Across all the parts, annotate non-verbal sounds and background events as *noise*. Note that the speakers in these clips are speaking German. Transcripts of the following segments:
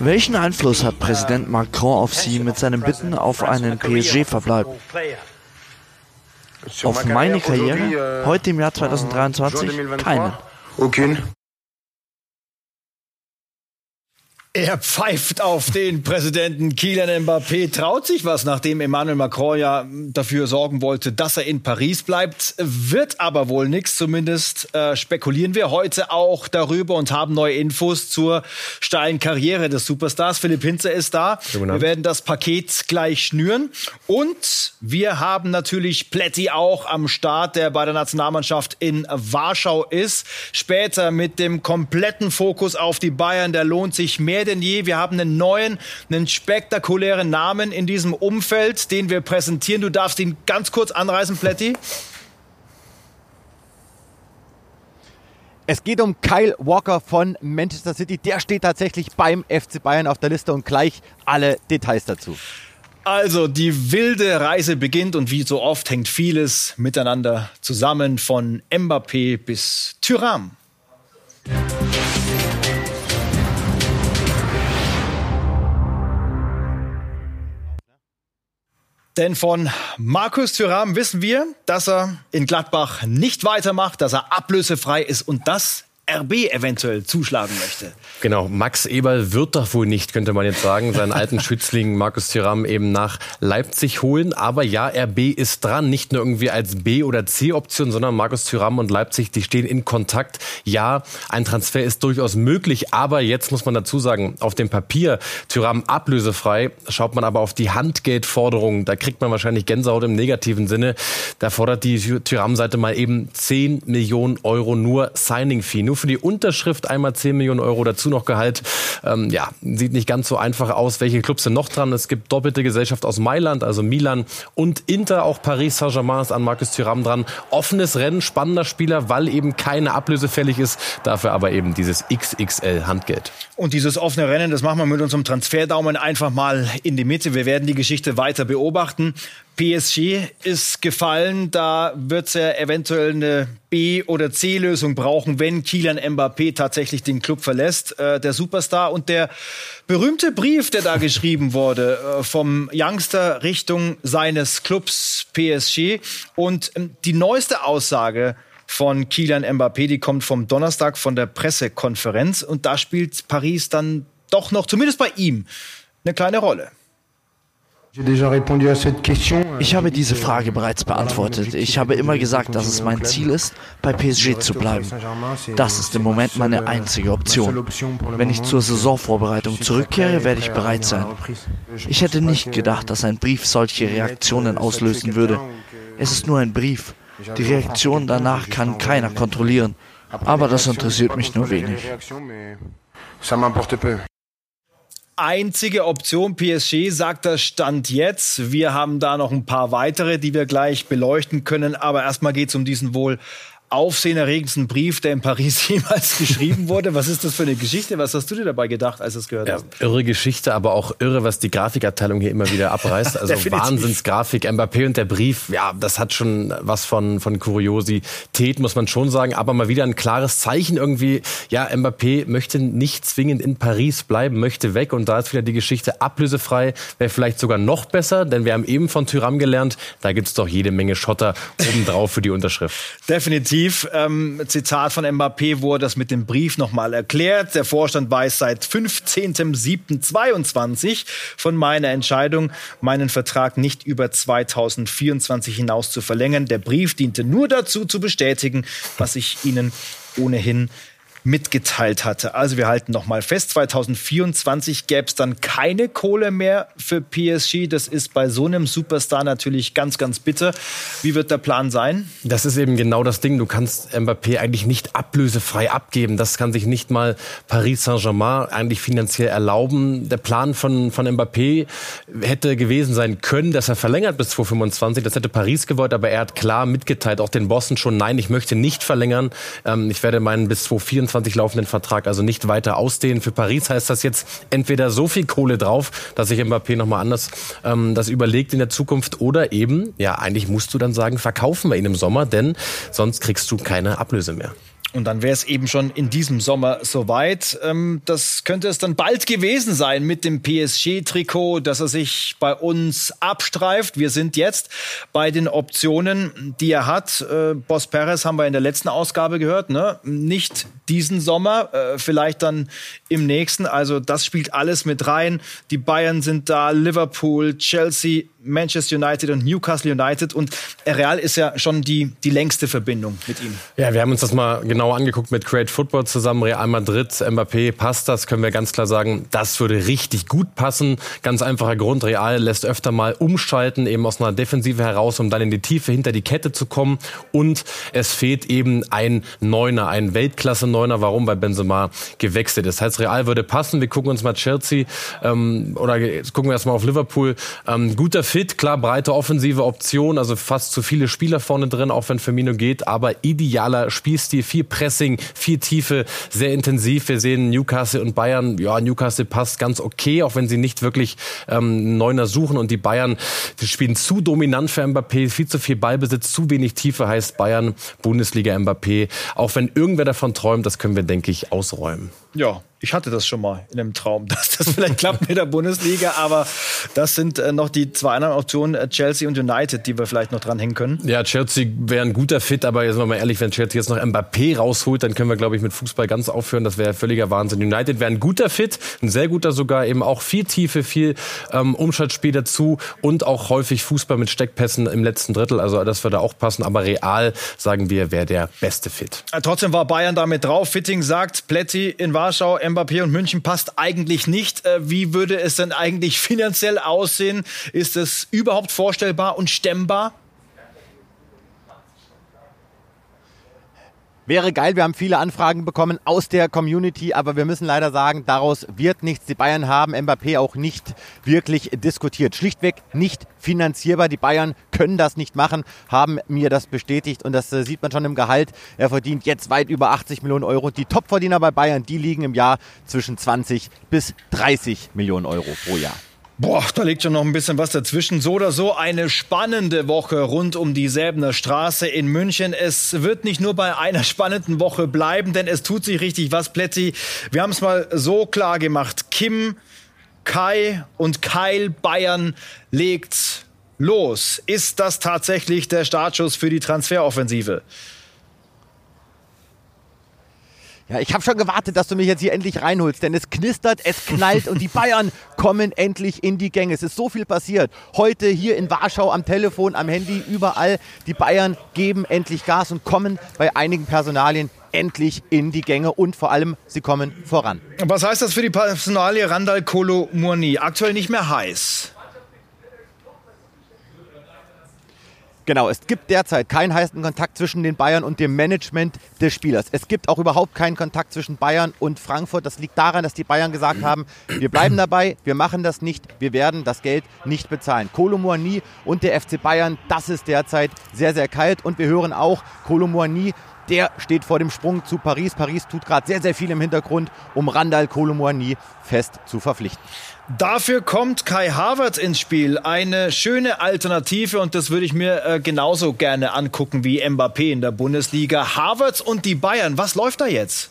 Welchen Einfluss hat Präsident Macron auf Sie mit seinen Bitten auf einen PSG-Verbleib? Auf meine Karriere, heute im Jahr 2023, keinen. Er pfeift auf den Präsidenten Kylian Mbappé, traut sich was, nachdem Emmanuel Macron ja dafür sorgen wollte, dass er in Paris bleibt. Wird aber wohl nichts, zumindest äh, spekulieren wir heute auch darüber und haben neue Infos zur steilen Karriere des Superstars. Philipp Hinze ist da. Wir werden das Paket gleich schnüren. Und wir haben natürlich Pletti auch am Start, der bei der Nationalmannschaft in Warschau ist. Später mit dem kompletten Fokus auf die Bayern, der lohnt sich mehr mehr denn je. Wir haben einen neuen, einen spektakulären Namen in diesem Umfeld, den wir präsentieren. Du darfst ihn ganz kurz anreißen, Plätti. Es geht um Kyle Walker von Manchester City. Der steht tatsächlich beim FC Bayern auf der Liste und gleich alle Details dazu. Also die wilde Reise beginnt und wie so oft hängt vieles miteinander zusammen von Mbappé bis Tyram. Denn von Markus Thüram wissen wir, dass er in Gladbach nicht weitermacht, dass er ablösefrei ist. Und das RB eventuell zuschlagen möchte. Genau, Max Eberl wird doch wohl nicht, könnte man jetzt sagen, seinen alten *laughs* Schützling Markus Thuram eben nach Leipzig holen. Aber ja, RB ist dran, nicht nur irgendwie als B- oder C-Option, sondern Markus Thuram und Leipzig, die stehen in Kontakt. Ja, ein Transfer ist durchaus möglich, aber jetzt muss man dazu sagen, auf dem Papier Thuram ablösefrei, schaut man aber auf die Handgeldforderung, da kriegt man wahrscheinlich Gänsehaut im negativen Sinne. Da fordert die Thuram-Seite mal eben 10 Millionen Euro nur Signing-Fee, nur für die Unterschrift einmal 10 Millionen Euro, dazu noch Gehalt. Ähm, ja, sieht nicht ganz so einfach aus. Welche Clubs sind noch dran? Es gibt doppelte Gesellschaft aus Mailand, also Milan und Inter, auch Paris Saint-Germain ist an Marcus Thuram dran. Offenes Rennen, spannender Spieler, weil eben keine Ablöse fällig ist, dafür aber eben dieses XXL Handgeld. Und dieses offene Rennen, das machen wir mit unserem Transferdaumen einfach mal in die Mitte. Wir werden die Geschichte weiter beobachten. PSG ist gefallen. Da wird es ja eventuell eine B- oder C-Lösung brauchen, wenn Kylian Mbappé tatsächlich den Club verlässt. Äh, der Superstar und der berühmte Brief, der da geschrieben wurde, äh, vom Youngster Richtung seines Clubs PSG. Und ähm, die neueste Aussage von Kylian Mbappé, die kommt vom Donnerstag von der Pressekonferenz. Und da spielt Paris dann doch noch, zumindest bei ihm, eine kleine Rolle. Ich habe diese Frage bereits beantwortet. Ich habe immer gesagt, dass es mein Ziel ist, bei PSG zu bleiben. Das ist im Moment meine einzige Option. Wenn ich zur Saisonvorbereitung zurückkehre, werde ich bereit sein. Ich hätte nicht gedacht, dass ein Brief solche Reaktionen auslösen würde. Es ist nur ein Brief. Die Reaktion danach kann keiner kontrollieren. Aber das interessiert mich nur wenig einzige Option PSG, sagt das Stand jetzt. Wir haben da noch ein paar weitere, die wir gleich beleuchten können. Aber erstmal geht es um diesen wohl aufsehenerregendsten Brief, der in Paris *laughs* jemals geschrieben wurde. Was ist das für eine Geschichte? Was hast du dir dabei gedacht, als du es gehört ja, hast? Irre Geschichte, aber auch irre, was die Grafikabteilung hier immer wieder abreißt. *laughs* Also Wahnsinnsgrafik. Mbappé und der Brief, ja, das hat schon was von, von Kuriosität, muss man schon sagen. Aber mal wieder ein klares Zeichen irgendwie. Ja, Mbappé möchte nicht zwingend in Paris bleiben, möchte weg. Und da ist wieder die Geschichte ablösefrei. Wäre vielleicht sogar noch besser, denn wir haben eben von Tyram gelernt, da gibt's doch jede Menge Schotter obendrauf für die Unterschrift. Definitiv definitiv. Ähm, Zitat von Mbappé wurde das mit dem Brief nochmal erklärt. Der Vorstand weiß seit 15.07.22 von meiner Entscheidung, meinen Vertrag nicht über 2024 hinaus zu verlängern. Der Brief diente nur dazu, zu bestätigen, was ich Ihnen ohnehin mitgeteilt hatte. Also wir halten noch mal fest, 2024 gäbe es dann keine Kohle mehr für PSG. Das ist bei so einem Superstar natürlich ganz, ganz bitter. Wie wird der Plan sein? Das ist eben genau das Ding. Du kannst Mbappé eigentlich nicht ablösefrei abgeben. Das kann sich nicht mal Paris Saint-Germain eigentlich finanziell erlauben. Der Plan von, von Mbappé hätte gewesen sein können, dass er verlängert bis 2025. Das hätte Paris gewollt, aber er hat klar mitgeteilt, auch den Bossen schon, nein, ich möchte nicht verlängern. Ähm, ich werde meinen bis 2024 2024 laufenden Vertrag also nicht weiter ausdehnen. Für Paris heißt das jetzt entweder so viel Kohle drauf, dass sich Mbappé nochmal anders ähm, das überlegt in der Zukunft oder eben, ja, eigentlich musst du dann sagen, verkaufen wir ihn im Sommer, denn sonst kriegst du keine Ablöse mehr. Und dann wäre es eben schon in diesem Sommer soweit. Ähm, das könnte es dann bald gewesen sein mit dem PSG-Trikot, dass er sich bei uns abstreift. Wir sind jetzt bei den Optionen, die er hat. Äh, Boss Perez haben wir in der letzten Ausgabe gehört, ne? Nicht diesen Sommer, äh, vielleicht dann im nächsten. Also das spielt alles mit rein. Die Bayern sind da, Liverpool, Chelsea, Manchester United und Newcastle United. Und Real ist ja schon die, die längste Verbindung mit ihm. Ja, wir haben uns das mal genau angeguckt mit Create Football zusammen. Real Madrid, Mbappé, passt das, können wir ganz klar sagen. Das würde richtig gut passen. Ganz einfacher Grund. Real lässt öfter mal umschalten, eben aus einer Defensive heraus, um dann in die Tiefe hinter die Kette zu kommen. Und es fehlt eben ein Neuner, ein Weltklasse-Neuner. Warum? Weil Benzema gewechselt ist. Das heißt, Real würde passen. Wir gucken uns mal Chelsea ähm, oder gucken wir erstmal auf Liverpool. Ähm, guter fit, klar, breite offensive Option, also fast zu viele Spieler vorne drin, auch wenn Firmino geht, aber idealer Spielstil, viel Pressing, viel Tiefe, sehr intensiv. Wir sehen Newcastle und Bayern, ja, Newcastle passt ganz okay, auch wenn sie nicht wirklich ähm, Neuner suchen und die Bayern, die spielen zu dominant für Mbappé, viel zu viel Ballbesitz, zu wenig Tiefe heißt Bayern, Bundesliga Mbappé. Auch wenn irgendwer davon träumt, das können wir, denke ich, ausräumen. Ja, ich hatte das schon mal in einem Traum, *laughs* dass das vielleicht klappt mit der Bundesliga, aber das sind äh, noch die zwei anderen Optionen, äh, Chelsea und United, die wir vielleicht noch dranhängen können. Ja, Chelsea wäre ein guter Fit, aber jetzt mal ehrlich, wenn Chelsea jetzt noch Mbappé rausholt, dann können wir, glaube ich, mit Fußball ganz aufhören. Das wäre völliger Wahnsinn. United wäre ein guter Fit, ein sehr guter sogar, eben auch viel Tiefe, viel ähm, Umschaltspiel dazu und auch häufig Fußball mit Steckpässen im letzten Drittel. Also das würde auch passen, aber real, sagen wir, wäre der beste Fit. Äh, trotzdem war Bayern damit drauf. Fitting sagt, Pletti in Warschau, Mbappé und München passt eigentlich nicht. Äh, wie würde es denn eigentlich *laughs* finanziell aussehen? Ist es überhaupt vorstellbar und stemmbar? Wäre geil, wir haben viele Anfragen bekommen aus der Community, aber wir müssen leider sagen, daraus wird nichts. Die Bayern haben Mbappé auch nicht wirklich diskutiert. Schlichtweg nicht finanzierbar. Die Bayern können das nicht machen, haben mir das bestätigt und das äh, sieht man schon im Gehalt. Er verdient jetzt weit über 80 Millionen Euro. Die Topverdiener bei Bayern, die liegen im Jahr zwischen 20 bis 30 Millionen Euro pro Jahr. Boah, da liegt schon noch ein bisschen was dazwischen. So oder so eine spannende Woche rund um die Säbener Straße in München. Es wird nicht nur bei einer spannenden Woche bleiben, denn es tut sich richtig was, Plätti. Wir haben es mal so klar gemacht. Kim, Kai und Keil Bayern legt los. Ist das tatsächlich der Startschuss für die Transferoffensive? Ja, ich habe schon gewartet, dass du mich jetzt hier endlich reinholst, denn es knistert, es knallt und die Bayern kommen endlich in die Gänge. Es ist so viel passiert. Heute hier in Warschau am Telefon, am Handy, überall. Die Bayern geben endlich Gas und kommen bei einigen Personalien endlich in die Gänge und vor allem, sie kommen voran. Was heißt das für die Personalie Randall Kolo Murni? Aktuell nicht mehr heiß. Genau, es gibt derzeit keinen heißen Kontakt zwischen den Bayern und dem Management des Spielers. Es gibt auch überhaupt keinen Kontakt zwischen Bayern und Frankfurt. Das liegt daran, dass die Bayern gesagt haben, wir bleiben dabei, wir machen das nicht, wir werden das Geld nicht bezahlen. Kolomoani und der FC Bayern, das ist derzeit sehr, sehr kalt. Und wir hören auch, Kolomoani der steht vor dem Sprung zu Paris. Paris tut gerade sehr, sehr viel im Hintergrund, um Randall Kolomoani fest zu verpflichten. Dafür kommt Kai Havertz ins Spiel. Eine schöne Alternative und das würde ich mir äh, genauso gerne angucken wie Mbappé in der Bundesliga. Havertz und die Bayern, was läuft da jetzt?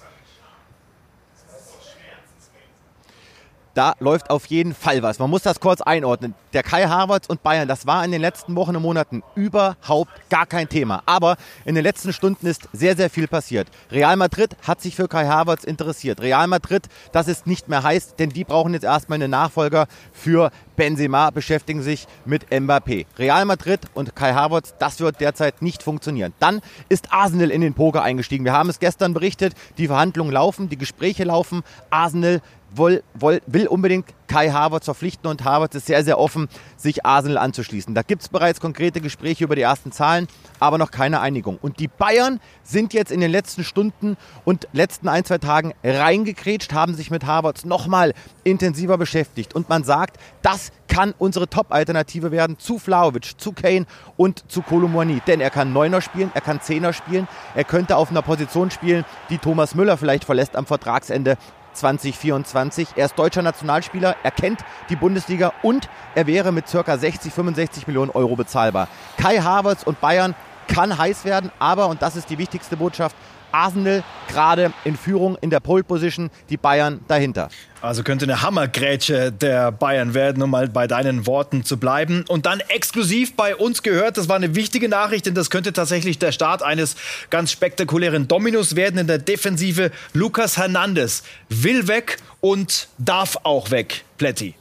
Da läuft auf jeden Fall was. Man muss das kurz einordnen. Der Kai Havertz und Bayern, das war in den letzten Wochen und Monaten überhaupt gar kein Thema. Aber in den letzten Stunden ist sehr, sehr viel passiert. Real Madrid hat sich für Kai Havertz interessiert. Real Madrid, das ist nicht mehr heiß, denn die brauchen jetzt erstmal einen Nachfolger für Benzema, beschäftigen sich mit Mbappé. Real Madrid und Kai Havertz, das wird derzeit nicht funktionieren. Dann ist Arsenal in den Poker eingestiegen. Wir haben es gestern berichtet, die Verhandlungen laufen, die Gespräche laufen. Arsenal will, will, will unbedingt Kai Havertz verpflichten und Havertz ist sehr, sehr offen, sich Arsenal anzuschließen. Da gibt es bereits konkrete Gespräche über die ersten Zahlen, aber noch keine Einigung. Und die Bayern sind jetzt in den letzten Stunden und letzten ein, zwei Tagen reingekrätscht, haben sich mit Havertz nochmal intensiver beschäftigt. Und man sagt, das kann unsere Top-Alternative werden zu Flauwitsch, zu Kane und zu Kolomouani. Denn er kann Neuner spielen, er kann Zehner spielen, er könnte auf einer Position spielen, die Thomas Müller vielleicht verlässt am Vertragsende 2024. Er ist deutscher Nationalspieler, er kennt die Bundesliga und er wäre mit ca. 60, 65 Millionen Euro bezahlbar. Kai Havertz und Bayern kann heiß werden, aber, und das ist die wichtigste Botschaft, Arsenal gerade in Führung in der Pole Position, die Bayern dahinter. Also könnte eine Hammergrätsche der Bayern werden, um mal bei deinen Worten zu bleiben. Und dann exklusiv bei uns gehört, das war eine wichtige Nachricht, denn das könnte tatsächlich der Start eines ganz spektakulären Dominos werden in der Defensive. Lukas Hernandez will weg und darf auch weg, Plätti.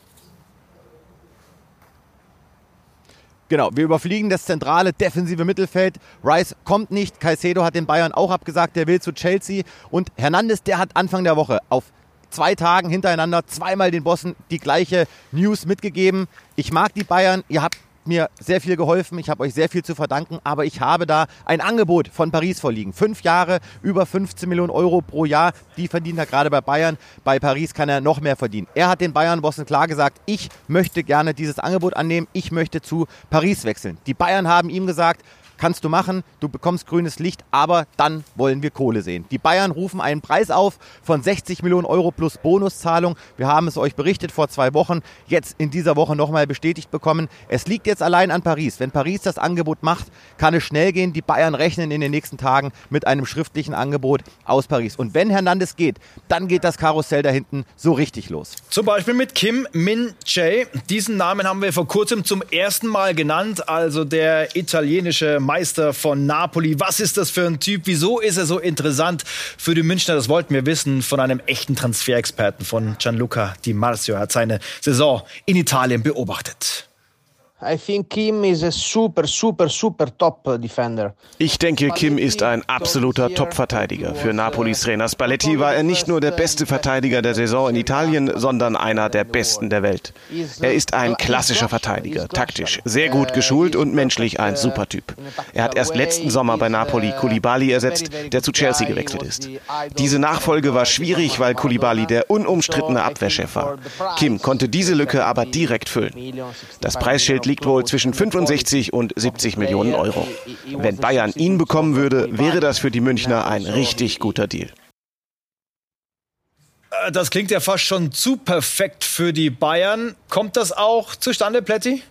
Genau, wir überfliegen das zentrale defensive Mittelfeld. Rice kommt nicht. Caicedo hat den Bayern auch abgesagt, der will zu Chelsea. Und Hernandez, der hat Anfang der Woche auf zwei Tagen hintereinander zweimal den Bossen die gleiche News mitgegeben. Ich mag die Bayern. Ihr habt mir sehr viel geholfen, ich habe euch sehr viel zu verdanken, aber ich habe da ein Angebot von Paris vorliegen. Fünf Jahre, über 15 Millionen Euro pro Jahr, die verdient er gerade bei Bayern. Bei Paris kann er noch mehr verdienen. Er hat den Bayern-Bossen klar gesagt, ich möchte gerne dieses Angebot annehmen, ich möchte zu Paris wechseln. Die Bayern haben ihm gesagt, kannst du machen, du bekommst grünes Licht, aber dann wollen wir Kohle sehen. Die Bayern rufen einen Preis auf von 60 Millionen Euro plus Bonuszahlung. Wir haben es euch berichtet vor zwei Wochen, jetzt in dieser Woche nochmal bestätigt bekommen. Es liegt jetzt allein an Paris. Wenn Paris das Angebot macht, kann es schnell gehen. Die Bayern rechnen in den nächsten Tagen mit einem schriftlichen Angebot aus Paris. Und wenn Hernandez geht, dann geht das Karussell da hinten so richtig los. Zum Beispiel mit Kim Min Jae. Diesen Namen haben wir vor kurzem zum ersten Mal genannt. Also der italienische Meister von Napoli. Was ist das für ein Typ? Wieso ist er so interessant für die Münchner? Das wollten wir wissen von einem echten Transferexperten von Gianluca Di Marzio. Er hat seine Saison in Italien beobachtet. Ich denke, Kim ist ein absoluter Top-Verteidiger. Für Napolis Trainer Spalletti war er nicht nur der beste Verteidiger der Saison in Italien, sondern einer der besten der Welt. Er ist ein klassischer Verteidiger, taktisch, sehr gut geschult und menschlich ein Supertyp. Er hat erst letzten Sommer bei Napoli Koulibaly ersetzt, der zu Chelsea gewechselt ist. Diese Nachfolge war schwierig, weil Koulibaly der unumstrittene Abwehrchef war. Kim konnte diese Lücke aber direkt füllen. Das Preisschild liegt wohl zwischen 65 und 70 Millionen Euro. Wenn Bayern ihn bekommen würde, wäre das für die Münchner ein richtig guter Deal. Äh, das klingt ja fast schon zu perfekt für die Bayern. Kommt das auch zustande, Plätti?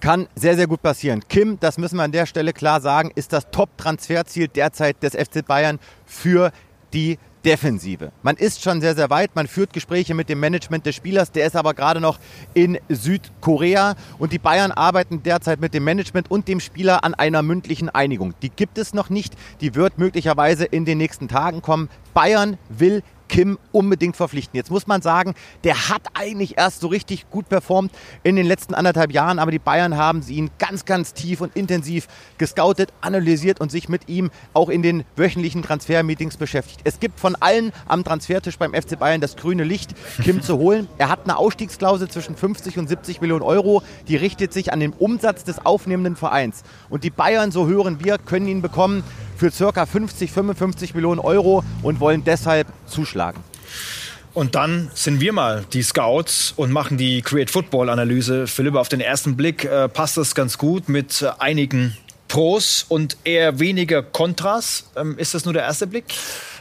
Kann sehr, sehr gut passieren. Kim, das müssen wir an der Stelle klar sagen, ist das Top-Transferziel derzeit des FC Bayern für die Defensive. Man ist schon sehr, sehr weit. Man führt Gespräche mit dem Management des Spielers. Der ist aber gerade noch in Südkorea. Und die Bayern arbeiten derzeit mit dem Management und dem Spieler an einer mündlichen Einigung. Die gibt es noch nicht. Die wird möglicherweise in den nächsten Tagen kommen. Bayern will Kim unbedingt verpflichten. Jetzt muss man sagen, der hat eigentlich erst so richtig gut performt in den letzten anderthalb Jahren, aber die Bayern haben sie ihn ganz, ganz tief und intensiv gescoutet, analysiert und sich mit ihm auch in den wöchentlichen Transfermeetings beschäftigt. Es gibt von allen am Transfertisch beim FC Bayern das grüne Licht, Kim *laughs* zu holen. Er hat eine Ausstiegsklausel zwischen 50 und 70 Millionen Euro, die richtet sich an den Umsatz des aufnehmenden Vereins. Und die Bayern, so hören wir, können ihn bekommen für ca. 50, 55 Millionen Euro und wollen deshalb zuschlagen. Und dann sind wir mal die Scouts und machen die Create Football Analyse. Philipp, auf den ersten Blick äh, passt das ganz gut mit äh, einigen Pros und eher weniger Kontras. Ähm, ist das nur der erste Blick?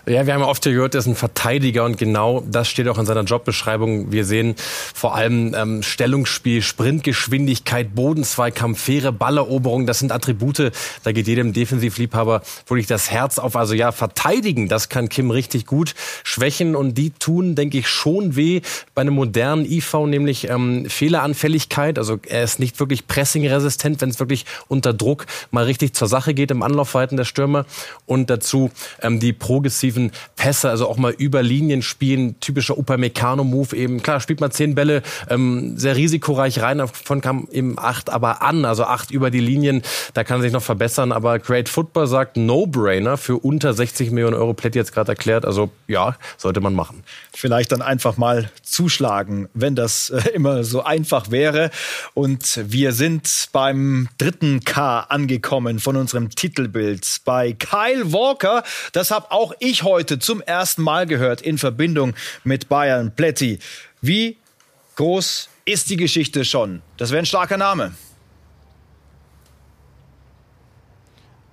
Ja, wir haben ja oft gehört, er ist ein Verteidiger und genau das steht auch in seiner Jobbeschreibung. Wir sehen vor allem ähm, Stellungsspiel, Sprintgeschwindigkeit, Bodenzweikampf, faire Balleroberung. Das sind Attribute, da geht jedem Defensivliebhaber wirklich das Herz auf. Also ja, verteidigen, das kann Kim richtig gut. Schwächen und die tun, denke ich, schon weh bei einem modernen IV, nämlich ähm, Fehleranfälligkeit. Also er ist nicht wirklich pressingresistent, wenn es wirklich unter Druck mal richtig zur Sache geht im Anlaufverhalten der Stürmer. Und dazu ähm, die progressive offensiven Pässe, also auch mal über Linien spielen, typischer Upamecano-Move eben. Klar, spielt man zehn Bälle, ähm, sehr risikoreich rein, davon kam eben acht aber an, also acht über die Linien, da kann sich noch verbessern, aber Great Football sagt No-Brainer für unter 60 Millionen Euro, Plätt jetzt gerade erklärt, also ja, sollte man machen. Vielleicht dann einfach mal zuschlagen, wenn das äh, immer so einfach wäre. Und wir sind beim dritten K angekommen von unserem Titelbild bei Kyle Walker. Das habe auch ich heute zum ersten Mal gehört in Verbindung mit Bayern Plätti. Wie groß ist die Geschichte schon? Das wäre ein starker Name.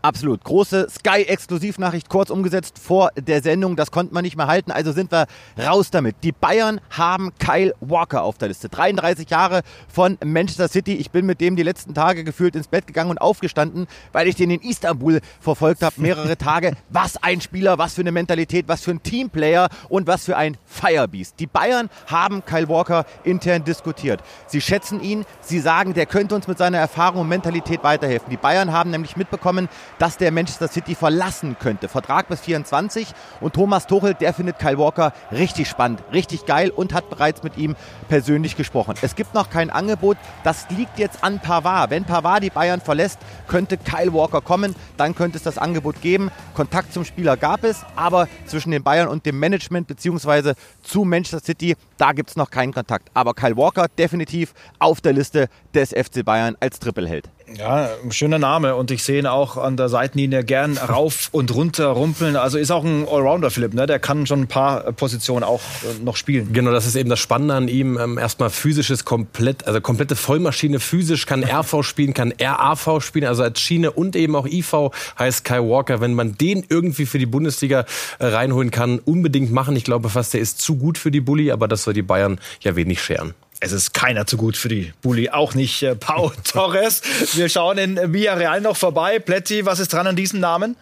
Absolut. Große Sky-Exklusivnachricht, kurz umgesetzt vor der Sendung. Das konnte man nicht mehr halten. Also sind wir raus damit. Die Bayern haben Kyle Walker auf der Liste. 33 Jahre von Manchester City. Ich bin mit dem die letzten Tage gefühlt ins Bett gegangen und aufgestanden, weil ich den in Istanbul verfolgt habe. Mehrere *laughs* Tage. Was ein Spieler, was für eine Mentalität, was für ein Teamplayer und was für ein Firebeast. Die Bayern haben Kyle Walker intern diskutiert. Sie schätzen ihn. Sie sagen, der könnte uns mit seiner Erfahrung und Mentalität weiterhelfen. Die Bayern haben nämlich mitbekommen, dass der Manchester City verlassen könnte. Vertrag bis 24 und Thomas Tuchel, der findet Kyle Walker richtig spannend, richtig geil und hat bereits mit ihm persönlich gesprochen. Es gibt noch kein Angebot, das liegt jetzt an Pavard. Wenn Pavard die Bayern verlässt, könnte Kyle Walker kommen, dann könnte es das Angebot geben. Kontakt zum Spieler gab es, aber zwischen den Bayern und dem Management bzw. zu Manchester City, da gibt es noch keinen Kontakt. Aber Kyle Walker definitiv auf der Liste des FC Bayern als Trippelheld. Ja, schöner Name und ich sehe ihn auch an der Seitenlinie gern rauf und runter rumpeln. Also ist auch ein Allrounder, Philipp, ne? Der kann schon ein paar Positionen auch äh, noch spielen. Genau, das ist eben das Spannende an ihm. Ähm, erstmal physisches komplett, also komplette Vollmaschine physisch, kann *laughs* RV spielen, kann RAV spielen, also als Schiene und eben auch IV heißt Kai Walker. Wenn man den irgendwie für die Bundesliga äh, reinholen kann, unbedingt machen. Ich glaube fast, der ist zu gut für die Bulli, aber das soll die Bayern ja wenig scheren. Es ist keiner zu gut für die Bulli, auch nicht äh, Pau *laughs* Torres. Wir schauen in Villarreal noch vorbei. Pletti, was ist dran an diesem Namen?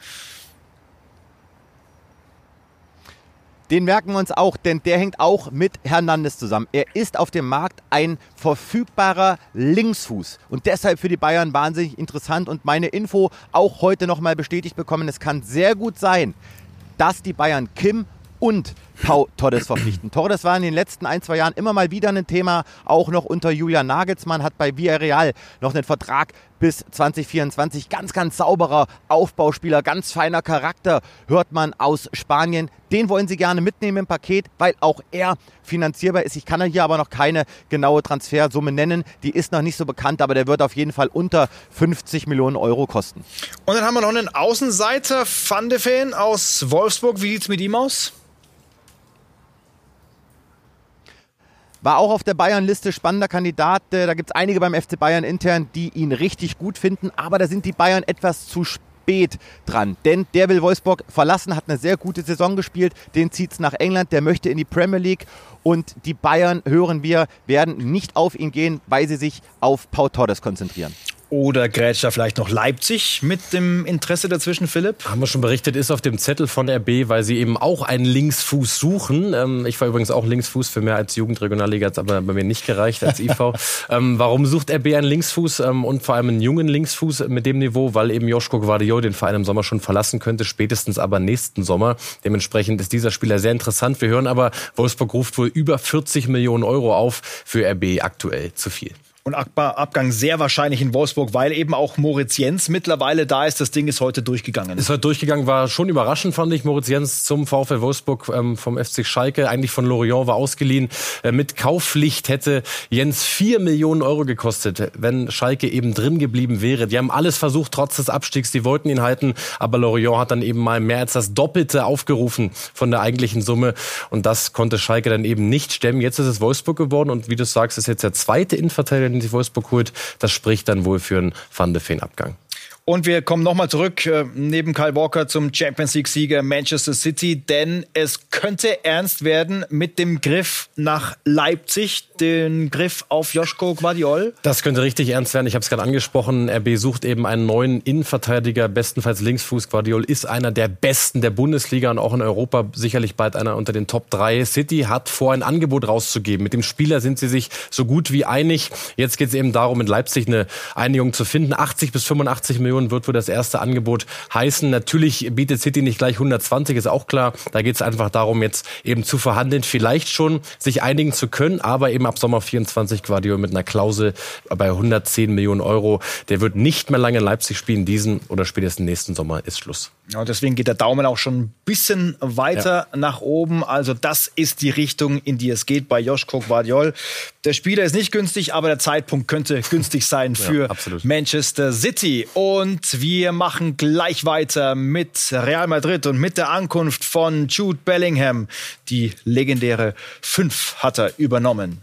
Den merken wir uns auch, denn der hängt auch mit Hernandez zusammen. Er ist auf dem Markt ein verfügbarer Linksfuß und deshalb für die Bayern wahnsinnig interessant und meine Info auch heute nochmal bestätigt bekommen. Es kann sehr gut sein, dass die Bayern Kim und Pau Torres verpflichten. Torres war in den letzten ein, zwei Jahren immer mal wieder ein Thema, auch noch unter Julian Nagelsmann, hat bei Villarreal noch einen Vertrag bis 2024. Ganz, ganz sauberer Aufbauspieler, ganz feiner Charakter, hört man aus Spanien. Den wollen sie gerne mitnehmen im Paket, weil auch er finanzierbar ist. Ich kann hier aber noch keine genaue Transfersumme nennen. Die ist noch nicht so bekannt, aber der wird auf jeden Fall unter 50 Millionen Euro kosten. Und dann haben wir noch einen Außenseiter, Van de Ven aus Wolfsburg. Wie sieht es mit ihm aus? War auch auf der Bayern-Liste spannender Kandidat. Äh, da gibt es einige beim FC Bayern intern, die ihn richtig gut finden. Aber da sind die Bayern etwas zu spät dran. Denn der will Wolfsburg verlassen, hat eine sehr gute Saison gespielt. Den zieht es nach England, der möchte in die Premier League. Und die Bayern, hören wir, werden nicht auf ihn gehen, weil sie sich auf Pau Torres konzentrieren. Oder grätscht da vielleicht noch Leipzig mit dem Interesse dazwischen, Philipp? Haben wir schon berichtet, ist auf dem Zettel von RB, weil sie eben auch einen Linksfuß suchen. Ähm, ich war übrigens auch Linksfuß für mehr als Jugendregionalliga, hat aber bei mir nicht gereicht als IV. *laughs* ähm, warum sucht RB einen Linksfuß ähm, und vor allem einen jungen Linksfuß mit dem Niveau? Weil eben Joschko Guardiol den Verein im Sommer schon verlassen könnte, spätestens aber nächsten Sommer. Dementsprechend ist dieser Spieler sehr interessant. Wir hören aber, Wolfsburg ruft wohl über 40 Millionen Euro auf. Für RB aktuell zu viel und Abgang sehr wahrscheinlich in Wolfsburg, weil eben auch Moritz Jens mittlerweile da ist. Das Ding ist heute durchgegangen. Ist heute durchgegangen, war schon überraschend, fand ich. Moritz Jens zum VfL Wolfsburg ähm, vom FC Schalke, eigentlich von Lorient war ausgeliehen. Äh, mit Kaufpflicht hätte Jens vier Millionen Euro gekostet, wenn Schalke eben drin geblieben wäre. Die haben alles versucht, trotz des Abstiegs. Die wollten ihn halten, aber Lorient hat dann eben mal mehr als das Doppelte aufgerufen von der eigentlichen Summe. Und das konnte Schalke dann eben nicht stemmen. Jetzt ist es Wolfsburg geworden und wie du sagst, ist jetzt der zweite Innenverteidiger, den sich Wolfsburg holt. Das spricht dann wohl für einen Van de Feen-Abgang. Und wir kommen nochmal zurück äh, neben Kyle Walker zum Champions League-Sieger Manchester City, denn es könnte ernst werden mit dem Griff nach Leipzig, den Griff auf Joschko Guardiol. Das könnte richtig ernst werden. Ich habe es gerade angesprochen. RB sucht eben einen neuen Innenverteidiger, bestenfalls Linksfuß. Guardiol ist einer der besten der Bundesliga und auch in Europa sicherlich bald einer unter den Top 3. City hat vor, ein Angebot rauszugeben. Mit dem Spieler sind sie sich so gut wie einig. Jetzt geht es eben darum, in Leipzig eine Einigung zu finden. 80 bis 85 Millionen wird wohl das erste Angebot heißen. Natürlich bietet City nicht gleich 120, ist auch klar. Da geht es einfach darum, jetzt eben zu verhandeln, vielleicht schon sich einigen zu können, aber eben ab Sommer 24 Guardiola mit einer Klausel bei 110 Millionen Euro. Der wird nicht mehr lange in Leipzig spielen. Diesen oder spätestens nächsten Sommer ist Schluss. Ja, deswegen geht der Daumen auch schon ein bisschen weiter ja. nach oben. Also das ist die Richtung, in die es geht bei Joschko Guardiol. Der Spieler ist nicht günstig, aber der Zeitpunkt könnte günstig sein für ja, Manchester City. Und wir machen gleich weiter mit Real Madrid und mit der Ankunft von Jude Bellingham. Die legendäre 5 hat er übernommen.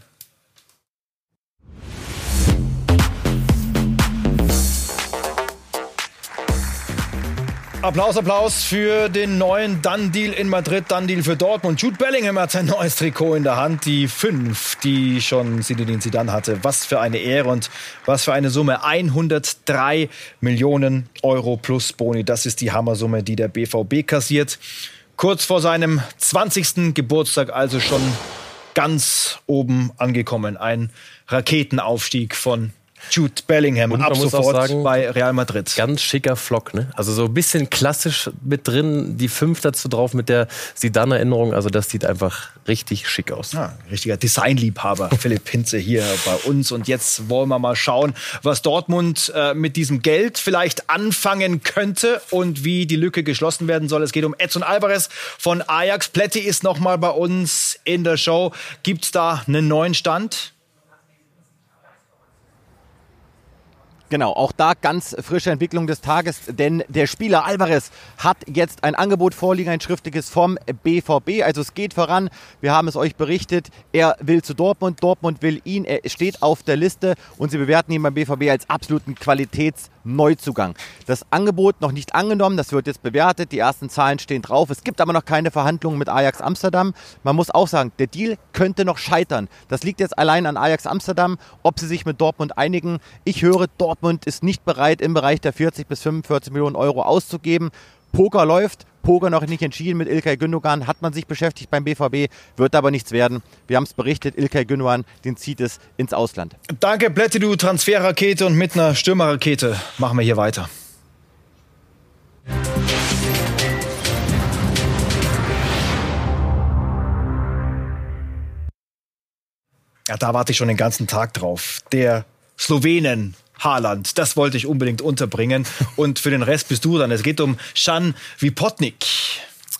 Applaus, Applaus für den neuen Done-Deal in Madrid, Done-Deal für Dortmund. Jude Bellingham hat sein neues Trikot in der Hand, die fünf, die schon Zinedine Zidane hatte. Was für eine Ehre und was für eine Summe. 103 Millionen Euro plus Boni. Das ist die Hammersumme, die der BVB kassiert. Kurz vor seinem 20. Geburtstag also schon ganz oben angekommen. Ein Raketenaufstieg von Jude Bellingham Und ab sofort sagen, bei Real Madrid. Ganz schicker Flock, ne? Also so ein bisschen klassisch mit drin, die fünf dazu drauf mit der Sidan-Erinnerung. Also das sieht einfach richtig schick aus. Ja, richtiger Designliebhaber, *laughs* Philipp Hinze hier bei uns. Und jetzt wollen wir mal schauen, was Dortmund äh, mit diesem Geld vielleicht anfangen könnte und wie die Lücke geschlossen werden soll. Es geht um Edson Alvarez von Ajax. Pletti ist noch mal bei uns in der Show. Gibt's da einen neuen Stand? Genau, auch da ganz frische Entwicklung des Tages, denn der Spieler Alvarez hat jetzt ein Angebot vorliegen, ein schriftliches vom BVB. Also es geht voran. Wir haben es euch berichtet. Er will zu Dortmund, Dortmund will ihn. Er steht auf der Liste und sie bewerten ihn beim BVB als absoluten Qualitätsneuzugang. Das Angebot noch nicht angenommen, das wird jetzt bewertet. Die ersten Zahlen stehen drauf. Es gibt aber noch keine Verhandlungen mit Ajax Amsterdam. Man muss auch sagen, der Deal könnte noch scheitern. Das liegt jetzt allein an Ajax Amsterdam, ob sie sich mit Dortmund einigen. Ich höre, Dortmund ist nicht bereit, im Bereich der 40 bis 45 Millionen Euro auszugeben. Poker läuft, Poker noch nicht entschieden mit Ilkay Gündogan, hat man sich beschäftigt beim BVB, wird aber nichts werden. Wir haben es berichtet, Ilkay Gündogan, den zieht es ins Ausland. Danke, Pletti, du Transferrakete. Und mit einer Stürmerrakete machen wir hier weiter. Ja, da warte ich schon den ganzen Tag drauf. Der Slowenen Haaland, das wollte ich unbedingt unterbringen. Und für den Rest bist du dann. Es geht um Shan Vipotnik.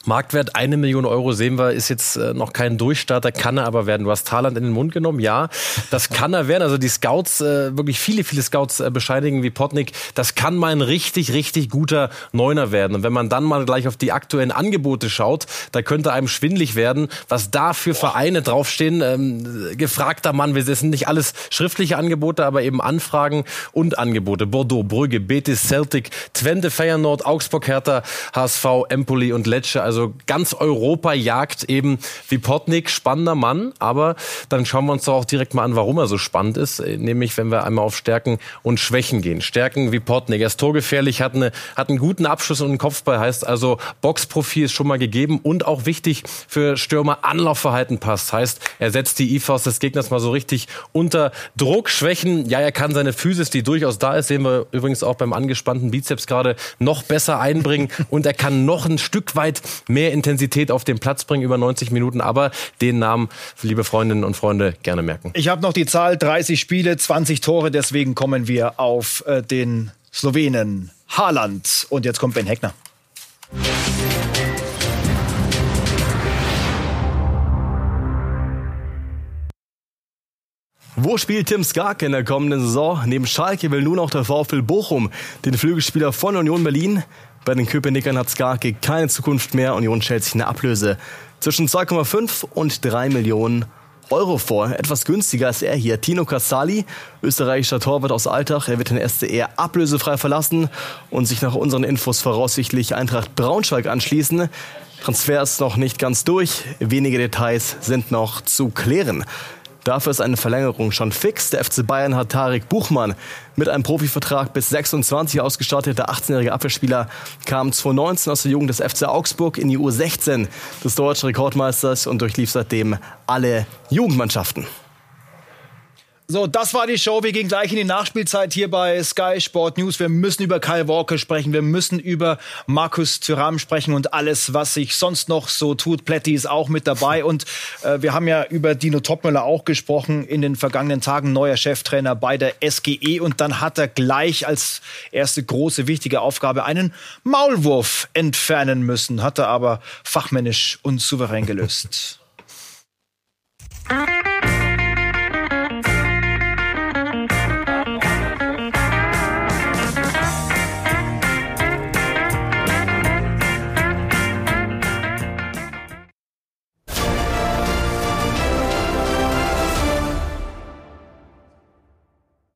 Marktwert eine Million Euro sehen wir, ist jetzt äh, noch kein Durchstarter, kann er aber werden. Du hast Thailand in den Mund genommen, ja, das kann er werden. Also die Scouts, äh, wirklich viele, viele Scouts äh, bescheinigen wie Potnik, das kann mal ein richtig, richtig guter Neuner werden. Und wenn man dann mal gleich auf die aktuellen Angebote schaut, da könnte einem schwindlig werden, was da für Vereine draufstehen. Ähm, gefragter Mann, wir sind nicht alles schriftliche Angebote, aber eben Anfragen und Angebote. Bordeaux, Brügge, Betis, Celtic, Twente, Feyenoord, Augsburg, Hertha, HSV, Empoli und Lecce. Also also ganz Europa jagt eben Vipotnik, spannender Mann, aber dann schauen wir uns doch auch direkt mal an, warum er so spannend ist, nämlich wenn wir einmal auf Stärken und Schwächen gehen. Stärken Vipotnik, er ist torgefährlich, hat, eine, hat einen guten Abschluss und einen Kopfball, heißt also Boxprofil ist schon mal gegeben und auch wichtig für Stürmer. Anlaufverhalten passt, heißt er setzt die IVs des Gegners mal so richtig unter Druck. Schwächen, ja, er kann seine Physis, die durchaus da ist, sehen wir übrigens auch beim angespannten Bizeps gerade, noch besser einbringen. *laughs* Und er kann noch ein Stück weit mehr Intensität auf den Platz bringen über 90 Minuten. Aber den Namen, liebe Freundinnen und Freunde, gerne merken. Ich habe noch die Zahl 30 Spiele, 20 Tore. Deswegen kommen wir auf äh, den Slowenen Haaland. Und jetzt kommt Ben Heckner. Wo spielt Tim Skark in der kommenden Saison? Neben Schalke will nun auch der VfL Bochum den Flügelspieler von Union Berlin bei den Köpenickern hat Skarke keine Zukunft mehr. Union stellt sich eine Ablöse zwischen 2,5 und 3 Millionen Euro vor. Etwas günstiger als er hier. Tino Casali, österreichischer Torwart aus Altach. Er wird den SCR ablösefrei verlassen und sich nach unseren Infos voraussichtlich Eintracht Braunschweig anschließen. Transfer ist noch nicht ganz durch. Wenige Details sind noch zu klären. Dafür ist eine Verlängerung schon fix. Der FC Bayern hat Tarek Buchmann mit einem Profivertrag bis 26 ausgestattet. Der 18-jährige Abwehrspieler kam 2019 aus der Jugend des FC Augsburg in die U16 des deutschen Rekordmeisters und durchlief seitdem alle Jugendmannschaften. So, das war die Show. Wir gehen gleich in die Nachspielzeit hier bei Sky Sport News. Wir müssen über Kyle Walker sprechen. Wir müssen über Markus Thuram sprechen und alles, was sich sonst noch so tut. Pletti ist auch mit dabei. Und äh, wir haben ja über Dino Topmüller auch gesprochen in den vergangenen Tagen. Neuer Cheftrainer bei der SGE. Und dann hat er gleich als erste große, wichtige Aufgabe einen Maulwurf entfernen müssen. Hat er aber fachmännisch und souverän gelöst. *laughs*